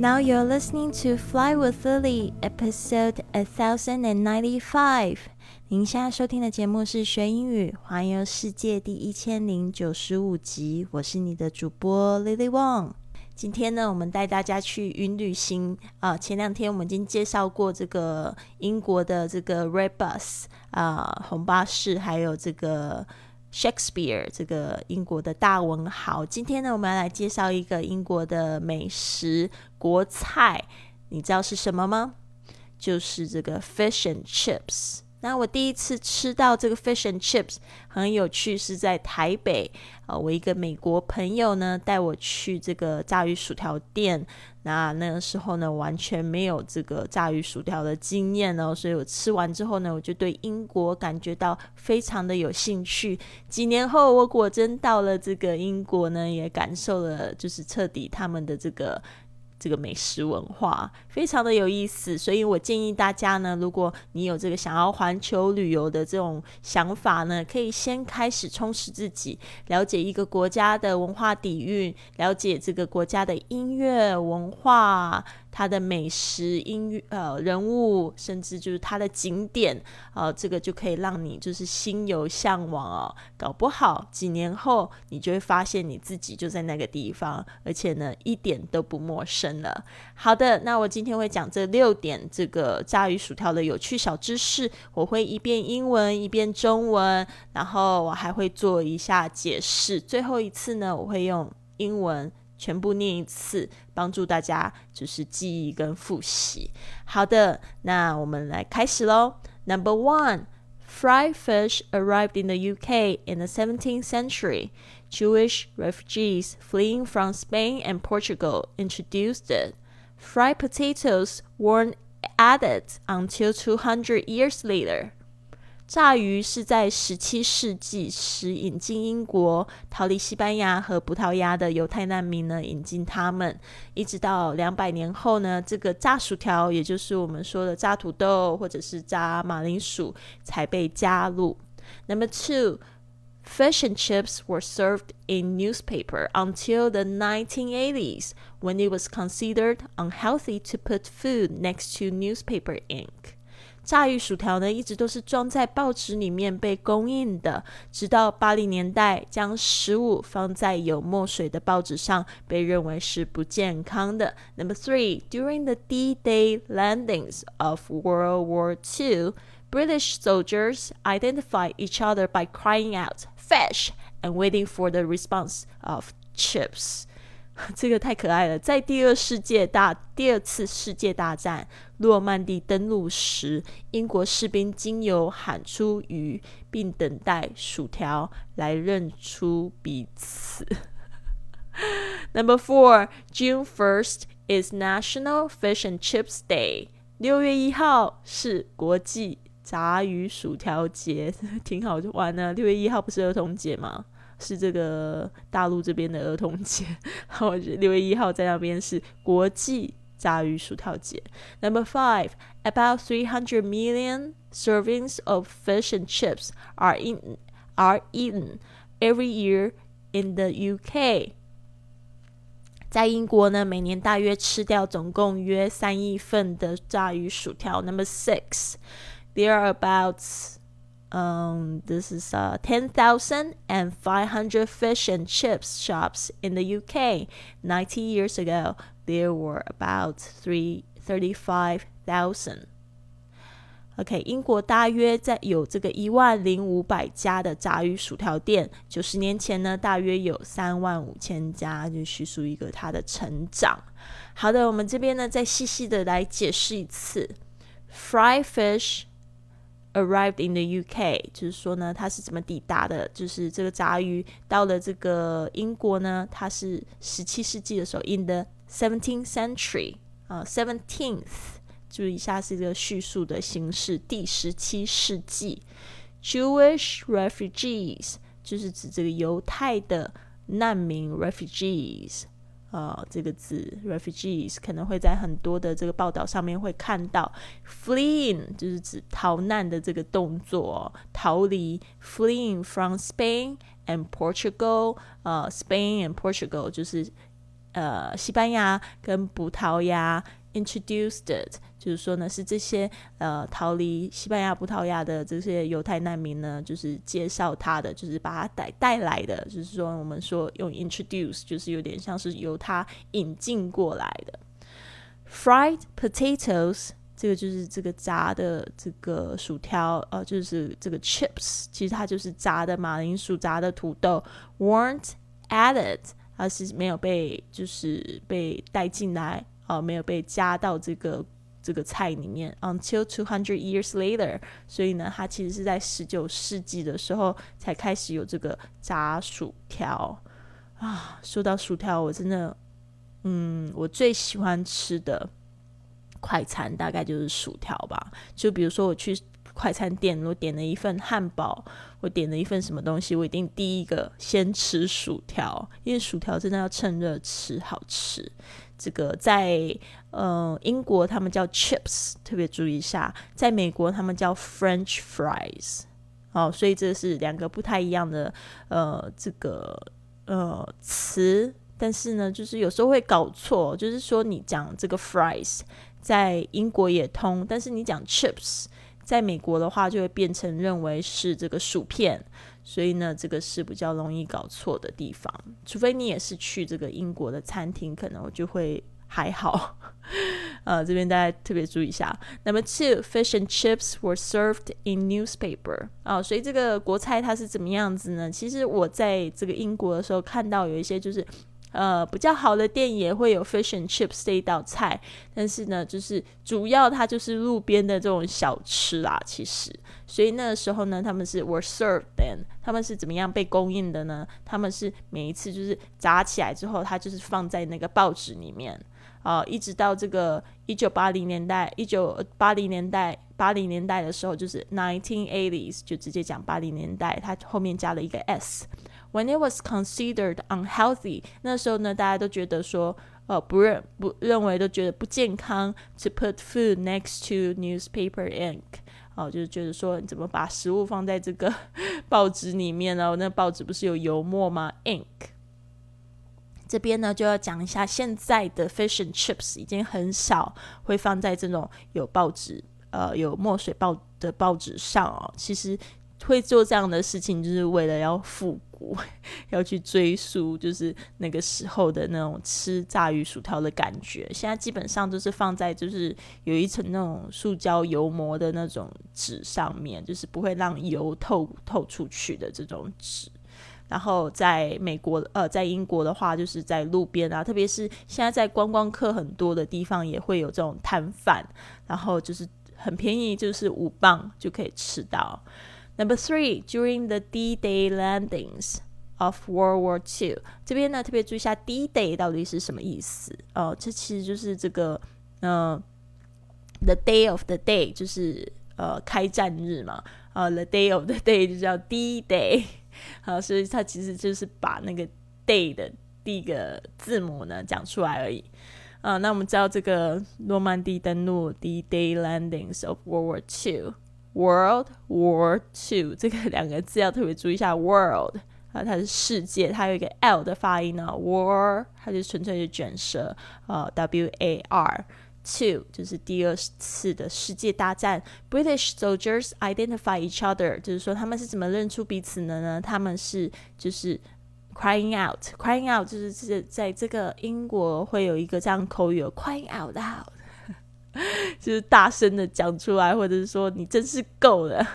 Now you're listening to Fly with Lily, episode a thousand and ninety-five. 您现在收听的节目是学英语环游世界第一千零九十五集。我是你的主播 Lily Wong。今天呢，我们带大家去云旅行啊。前两天我们已经介绍过这个英国的这个 Red Bus 啊，红巴士，还有这个。Shakespeare 这个英国的大文豪，今天呢，我们要来介绍一个英国的美食国菜，你知道是什么吗？就是这个 fish and chips。那我第一次吃到这个 fish and chips 很有趣，是在台北啊，我一个美国朋友呢带我去这个炸鱼薯条店。那那个时候呢，完全没有这个炸鱼薯条的经验哦，所以我吃完之后呢，我就对英国感觉到非常的有兴趣。几年后，我果真到了这个英国呢，也感受了就是彻底他们的这个。这个美食文化非常的有意思，所以我建议大家呢，如果你有这个想要环球旅游的这种想法呢，可以先开始充实自己，了解一个国家的文化底蕴，了解这个国家的音乐文化。它的美食、音乐、呃人物，甚至就是它的景点，啊，这个就可以让你就是心有向往哦。搞不好几年后，你就会发现你自己就在那个地方，而且呢，一点都不陌生了。好的，那我今天会讲这六点这个炸鱼薯条的有趣小知识，我会一边英文一边中文，然后我还会做一下解释。最后一次呢，我会用英文。全部念一次，帮助大家就是记忆跟复习。好的，那我们来开始喽。Number one, fried fish arrived in the UK in the 17th century. Jewish refugees fleeing from Spain and Portugal introduced it. Fried potatoes weren't added until 200 years later. 炸鱼是在十七世纪时引进英国，逃离西班牙和葡萄牙的犹太难民呢，引进他们，一直到两百年后呢，这个炸薯条，也就是我们说的炸土豆或者是炸马铃薯，才被加入。Number two, fish and chips were served in newspaper until the 1980s, when it was considered unhealthy to put food next to newspaper ink. 炸鱼薯条呢，一直都是装在报纸里面被供应的，直到八零年代，将食物放在有墨水的报纸上，被认为是不健康的。Number three, during the D-Day landings of World War II, British soldiers identified each other by crying out "fish" and waiting for the response of chips. 这个太可爱了！在第二世界大第二次世界大战诺曼底登陆时，英国士兵经由喊出鱼，并等待薯条来认出彼此。Number four, June first is National Fish and Chips Day。六月一号是国际炸鱼薯条节，挺好玩的。六月一号不是儿童节吗？是这个大陆这边的儿童节，然后六月一号在那边是国际炸鱼薯条节。Number five, about three hundred million servings of fish and chips are in are eaten every year in the UK。在英国呢，每年大约吃掉总共约三亿份的炸鱼薯条。Number six, there are about um, this is uh, 10,500 fish and chips shops in the UK. 90 years ago, there were about 3, 35,000. OK，英国大约在有这个一万零五百家的炸鱼薯条店，九十年前呢，大约有三万五千家，就叙述一个它的成长。好的，我们这边呢再细细的来解释一次，fry fish。 Arrived in the UK，就是说呢，它是怎么抵达的？就是这个杂鱼到了这个英国呢，它是十七世纪的时候，in the seventeenth century 啊，seventeenth 注意一下是一个叙述的形式。第十七世纪，Jewish refugees 就是指这个犹太的难民 refugees。呃，这个字 refugees 可能会在很多的这个报道上面会看到，fleeing 就是指逃难的这个动作，逃离 fleeing from Spain and Portugal，呃，Spain and Portugal 就是呃西班牙跟葡萄牙。Introduced it，就是说呢，是这些呃逃离西班牙、葡萄牙的这些犹太难民呢，就是介绍他的，就是把他带带来的，就是说我们说用 introduce，就是有点像是由他引进过来的。Fried potatoes，这个就是这个炸的这个薯条，呃，就是这个 chips，其实它就是炸的马铃薯、炸的土豆。weren't added，而是没有被就是被带进来。呃，没有被加到这个这个菜里面。Until two hundred years later，所以呢，它其实是在十九世纪的时候才开始有这个炸薯条啊。说到薯条，我真的，嗯，我最喜欢吃的快餐大概就是薯条吧。就比如说我去快餐店，我点了一份汉堡，我点了一份什么东西，我一定第一个先吃薯条，因为薯条真的要趁热吃，好吃。这个在呃英国他们叫 chips，特别注意一下，在美国他们叫 French fries，哦，所以这是两个不太一样的呃这个呃词，但是呢，就是有时候会搞错，就是说你讲这个 fries 在英国也通，但是你讲 chips 在美国的话就会变成认为是这个薯片。所以呢，这个是比较容易搞错的地方。除非你也是去这个英国的餐厅，可能就会还好。呃，这边大家特别注意一下。Number two, fish and chips were served in newspaper。啊，所以这个国菜它是怎么样子呢？其实我在这个英国的时候看到有一些就是。呃，比较好的店也会有 fish and chips 这一道菜，但是呢，就是主要它就是路边的这种小吃啦。其实，所以那个时候呢，他们是 were served 他们是怎么样被供应的呢？他们是每一次就是炸起来之后，它就是放在那个报纸里面啊，一直到这个一九八零年代，一九八零年代八零年代的时候，就是 nineteen eighties，就直接讲八零年代，它后面加了一个 s。When it was considered unhealthy，那时候呢，大家都觉得说，呃，不认不认为都觉得不健康。To put food next to newspaper ink，哦，就是觉得说，你怎么把食物放在这个 报纸里面呢？那报纸不是有油墨吗？Ink。这边呢，就要讲一下，现在的 fish and chips 已经很少会放在这种有报纸，呃，有墨水报的报纸上哦。其实会做这样的事情，就是为了要复古。要去追溯，就是那个时候的那种吃炸鱼薯条的感觉。现在基本上都是放在就是有一层那种塑胶油膜的那种纸上面，就是不会让油透透出去的这种纸。然后在美国，呃，在英国的话，就是在路边啊，特别是现在在观光客很多的地方，也会有这种摊贩，然后就是很便宜，就是五磅就可以吃到。Number three, during the D-Day landings of World War Two，这边呢特别注意一下 D-Day 到底是什么意思哦？这其实就是这个，呃，the day of the day 就是呃开战日嘛，啊，the day of the day 就叫 D-Day，好，所以它其实就是把那个 day 的第一个字母呢讲出来而已。啊，那我们知道这个诺曼底登陆 D-Day landings of World War Two。World War Two 这个两个字要特别注意一下，World 啊，它是世界，它有一个 L 的发音呢。War 它就纯粹是卷舌啊，W A R Two 就是第二次的世界大战。British soldiers identify each other，就是说他们是怎么认出彼此的呢？他们是就是 crying out，crying out 就是这在这个英国会有一个这样口语，crying out loud。就是大声的讲出来，或者是说你真是够了，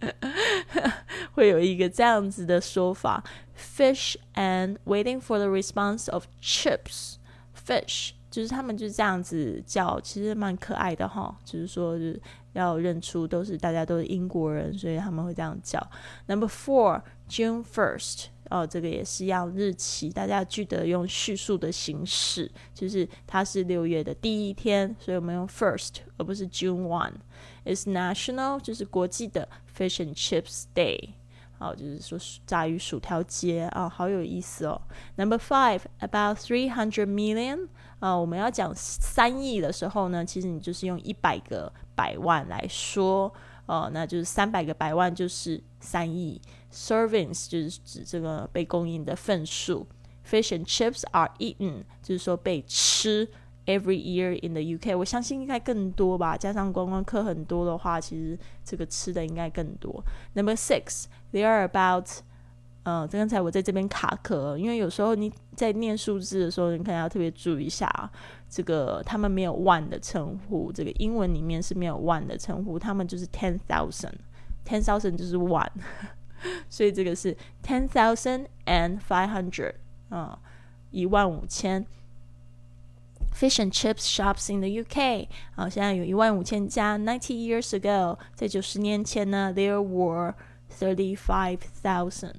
会有一个这样子的说法。Fish and waiting for the response of chips. Fish 就是他们就这样子叫，其实蛮可爱的哈。就是说是要认出都是大家都是英国人，所以他们会这样叫。Number four, June first. 哦，这个也是一样日期，大家记得用叙述的形式，就是它是六月的第一天，所以我们用 first 而不是 June one。It's national 就是国际的 Fish and Chips Day，好，就是说炸鱼薯条节啊，好有意思哦。Number five about three hundred million 啊，我们要讲三亿的时候呢，其实你就是用一百个百万来说。哦，那就是三百个百万就是三亿，servings 就是指这个被供应的份数，fish and chips are eaten 就是说被吃，every year in the UK，我相信应该更多吧，加上观光客很多的话，其实这个吃的应该更多。Number six，they are about 嗯，刚才我在这边卡壳，因为有时候你在念数字的时候，你可能要特别注意一下啊。这个他们没有 one 的称呼，这个英文里面是没有 one 的称呼，他们就是 ten thousand，ten thousand 就是 one，所以这个是 ten thousand and five hundred 啊，一万五千。Fish and chips shops in the UK 啊，现在有一万五千家。Ninety years ago，在九十年前呢，there were thirty five thousand。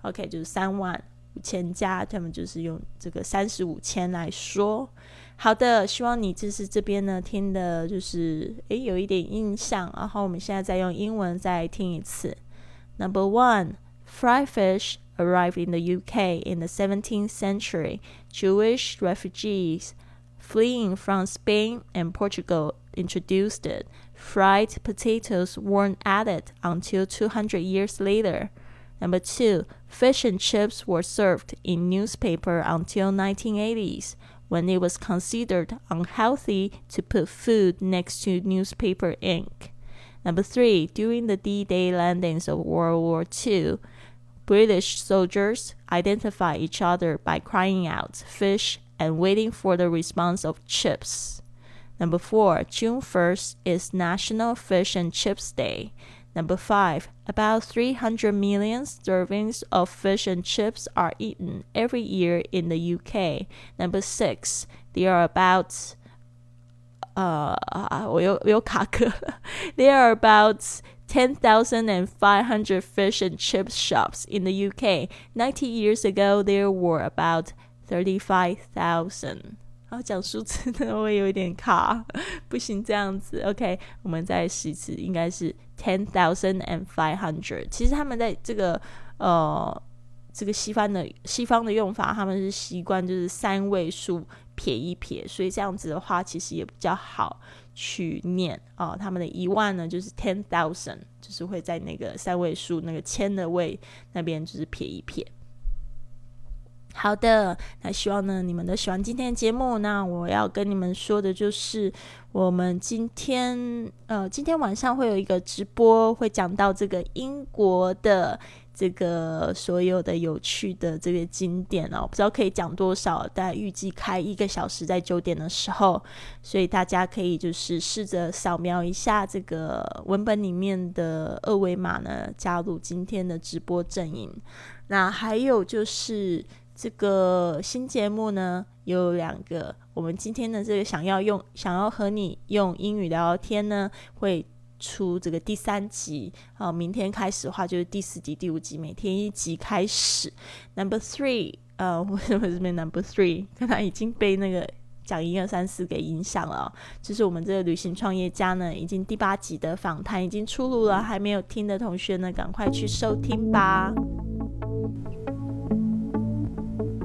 OK，就是三万五千家，他们就是用这个三十五千来说。好的，希望你就是这边呢听的，就是诶有一点印象。然后我们现在再用英文再听一次。Number one, fried fish arrived in the UK in the 17th century. Jewish refugees fleeing from Spain and Portugal introduced it. Fried potatoes weren't added until 200 years later. Number two, fish and chips were served in newspaper until 1980s when it was considered unhealthy to put food next to newspaper ink. Number three, during the D-Day landings of World War II, British soldiers identify each other by crying out fish and waiting for the response of chips. Number four, June 1st is National Fish and Chips Day. Number five, about 300 million servings of fish and chips are eaten every year in the UK. Number six, there are about uh, there are about 10,500 fish and chips shops in the UK. 90 years ago, there were about 35,000. 然后讲数字呢，我有一点卡，不行这样子。OK，我们再试一次，应该是 ten thousand and five hundred。其实他们在这个呃这个西方的西方的用法，他们是习惯就是三位数 撇一撇，所以这样子的话，其实也比较好去念啊。他们的一万呢，就是 ten thousand，就是会在那个三位数那个千的位那边就是撇一撇。好的，那希望呢你们都喜欢今天的节目。那我要跟你们说的就是，我们今天呃今天晚上会有一个直播，会讲到这个英国的这个所有的有趣的这个经典哦，不知道可以讲多少，但预计开一个小时，在九点的时候，所以大家可以就是试着扫描一下这个文本里面的二维码呢，加入今天的直播阵营。那还有就是。这个新节目呢有两个，我们今天的这个想要用想要和你用英语聊聊天呢，会出这个第三集好，明天开始的话就是第四集、第五集，每天一集开始。Number three，呃，为什么这边 Number three？看他已经被那个讲一二三四给影响了。就是我们这个旅行创业家呢，已经第八集的访谈已经出炉了，还没有听的同学呢，赶快去收听吧。